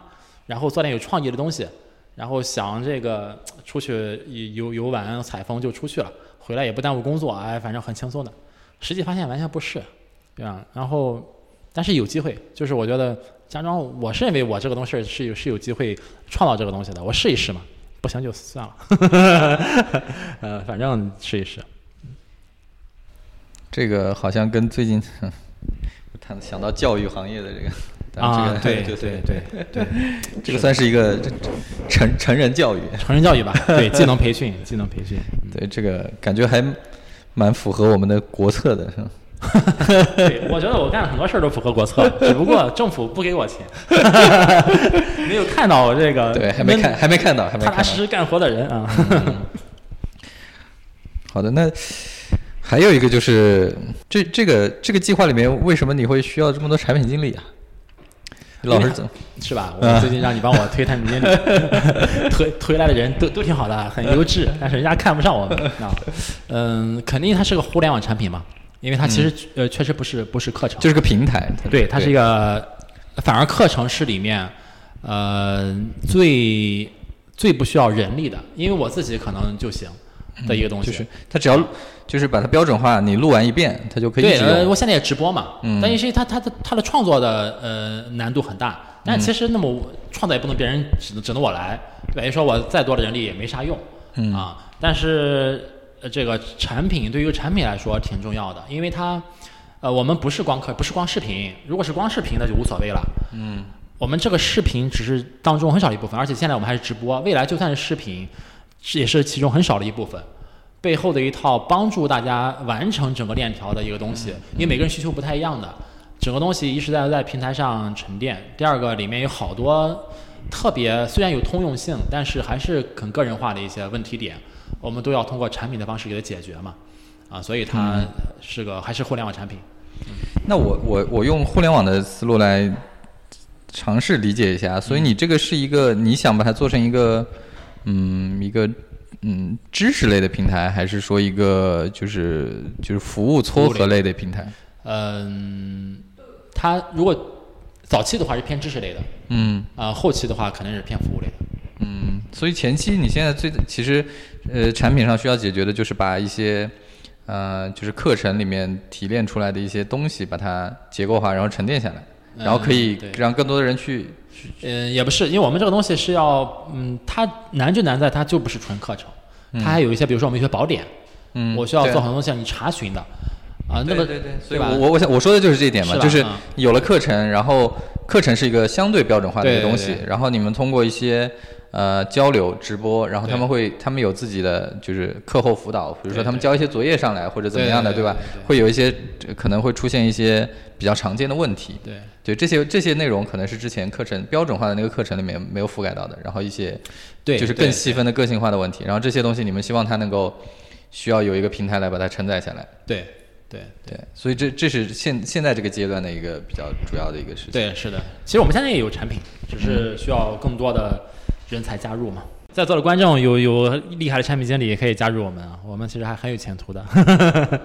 然后做点有创意的东西，然后想这个出去游游玩采风就出去了，回来也不耽误工作，哎，反正很轻松的。实际发现完全不是，对吧？然后，但是有机会，就是我觉得家装，我是认为我这个东西是有是有机会创造这个东西的，我试一试嘛，不行就算了，<laughs> 呃，反正试一试。这个好像跟最近，<laughs> 谈想到教育行业的这个，啊，对对对对对，<laughs> 这个算是一个成成人教育，成人教育吧，对，技能培训，技能培训，对，这个感觉还蛮符合我们的国策的，是吧？对，我觉得我干很多事儿都符合国策，只不过政府不给我钱，<laughs> 没有看到我这个，对，还没看，还没看到，还没踏踏实实干活的人啊。<laughs> 好的，那。还有一个就是，这这个这个计划里面，为什么你会需要这么多产品经理啊？老师怎么是吧？我最近让你帮我推产品经理，<laughs> 推推来的人都都挺好的，很优质，但是人家看不上我们啊。嗯，肯定它是个互联网产品嘛，因为它其实呃确实不是不是课程，就是个平台。对，它是一个，反而课程是里面呃最最不需要人力的，因为我自己可能就行的一个东西。就是它只要。就是把它标准化，你录完一遍，它就可以对，呃，我现在也直播嘛，嗯，但因为它它的它的创作的呃难度很大，但其实那么创造也不能别人只能只能我来，等于说我再多的人力也没啥用，嗯啊，但是这个产品对于产品来说挺重要的，因为它呃我们不是光课不是光视频，如果是光视频那就无所谓了，嗯，我们这个视频只是当中很少一部分，而且现在我们还是直播，未来就算是视频，是也是其中很少的一部分。背后的一套帮助大家完成整个链条的一个东西，因为每个人需求不太一样的，整个东西一是在在平台上沉淀，第二个里面有好多特别虽然有通用性，但是还是很个人化的一些问题点，我们都要通过产品的方式给它解决嘛，啊，所以它是个还是互联网产品。那我我我用互联网的思路来尝试理解一下，所以你这个是一个你想把它做成一个嗯一个。嗯，知识类的平台，还是说一个就是就是服务撮合类的平台？嗯，它如果早期的话是偏知识类的，嗯啊，后期的话可能是偏服务类的。嗯，所以前期你现在最其实，呃，产品上需要解决的就是把一些，呃，就是课程里面提炼出来的一些东西，把它结构化，然后沉淀下来，然后可以让更多的人去。嗯，也不是，因为我们这个东西是要，嗯，它难就难在它就不是纯课程，它还有一些，比如说我们一些宝典，嗯，我需要做很多东西让你查询的，啊，那么对对对，所以吧？我我我想我说的就是这一点嘛，是就是嗯有了课程，然后课程是一个相对标准化的一个东西，对。然后你们通过一些呃交流直播，然后他们会他们有自己的就是课后辅导，比如说他们交一些作业上来或者怎么样的，吧对对对对？对。会有一些呃可能会出现一些比较常见的问题，对。对这些这些内容可能是之前课程标准化的那个课程里面没有覆盖到的，然后一些对，就是更细分的个性化的问题，然后这些东西你们希望它能够需要有一个平台来把它承载下来。对对对，所以这这是现现在这个阶段的一个比较主要的一个事情。对，是的。其实我们现在也有产品，只是需要更多的人才加入嘛。在座的观众有有厉害的产品经理也可以加入我们啊，我们其实还很有前途的。<laughs>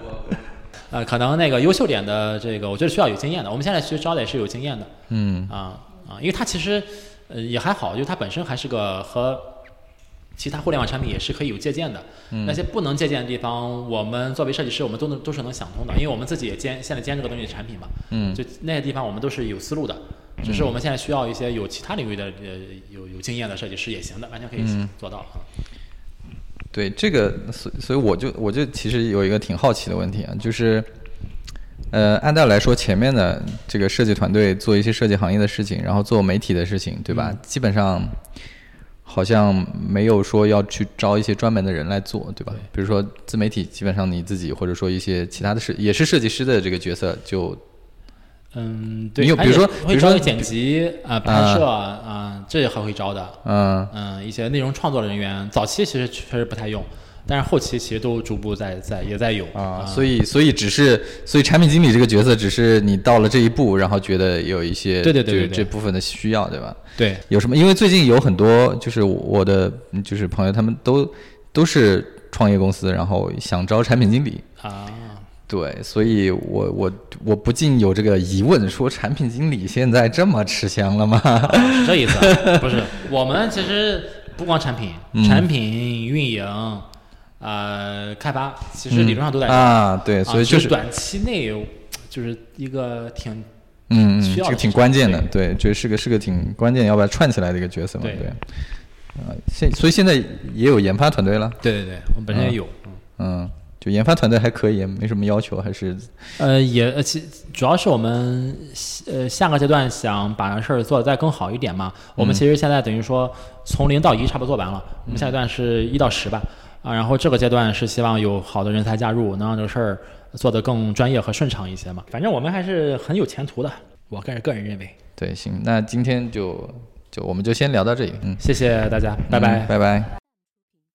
呃，可能那个优秀点的这个，我觉得需要有经验的。我们现在其实招的也是有经验的嗯啊啊，因为他其实呃也还好，因为它本身还是个和其他互联网产品也是可以有借鉴的。那些不能借鉴的地方，我们作为设计师，我们都能都是能想通的，因为我们自己也兼现在兼这个东西的产品嘛。嗯就那些地方我们都是有思路的，只是我们现在需要一些有其他领域的呃有有经验的设计师也行的，完全可以嗯做到啊。对这个，所所以我就我就其实有一个挺好奇的问题啊，就是，呃，按道理来说，前面的这个设计团队做一些设计行业的事情，然后做媒体的事情，对吧？基本上好像没有说要去招一些专门的人来做，对吧？对比如说自媒体，基本上你自己或者说一些其他的设也是设计师的这个角色就嗯，对，你有比如说而且比如说会招剪辑啊、拍摄啊，这还会招的。嗯嗯，一些内容创作人员，早期其实确实不太用，但是后期其实都逐步在在也在有啊，以所以所以只是所以产品经理这个角色，只是你到了这一步，然后觉得有一些对对对对这部分的需要，对吧？对有什么？因为最近有很多就是我的就是朋友，他们都都是创业公司，然后想招产品经理。啊，对，所以我我我不禁有这个疑问，说产品经理现在这么吃香了吗？啊是这意思啊？不是，我们其实不光产品，嗯产品运营，呃，开发，其实理论上都在啊，对，所以啊就是短期内就是一个挺嗯，嗯需要这个挺关键的，对，这是个是个挺关键要把它串起来的一个角色嘛，对。对。啊，现所以现在也有研发团队了，对对对，我们本身也有，嗯嗯，就研发团队还可以，没什么要求，还是呃，也呃，其主要是我们呃下个阶段想把这事儿做得再更好一点嘛。我们其实现在等于说从零到一差不多做完了，我们下一段是一到十吧，啊，然后这个阶段是希望有好的人才加入，能让这个事儿做得更专业和顺畅一些嘛。反正我们还是很有前途的，我个人个人认为。对，行，那今天就就我们就先聊到这里，嗯，谢谢大家，拜拜。嗯拜拜。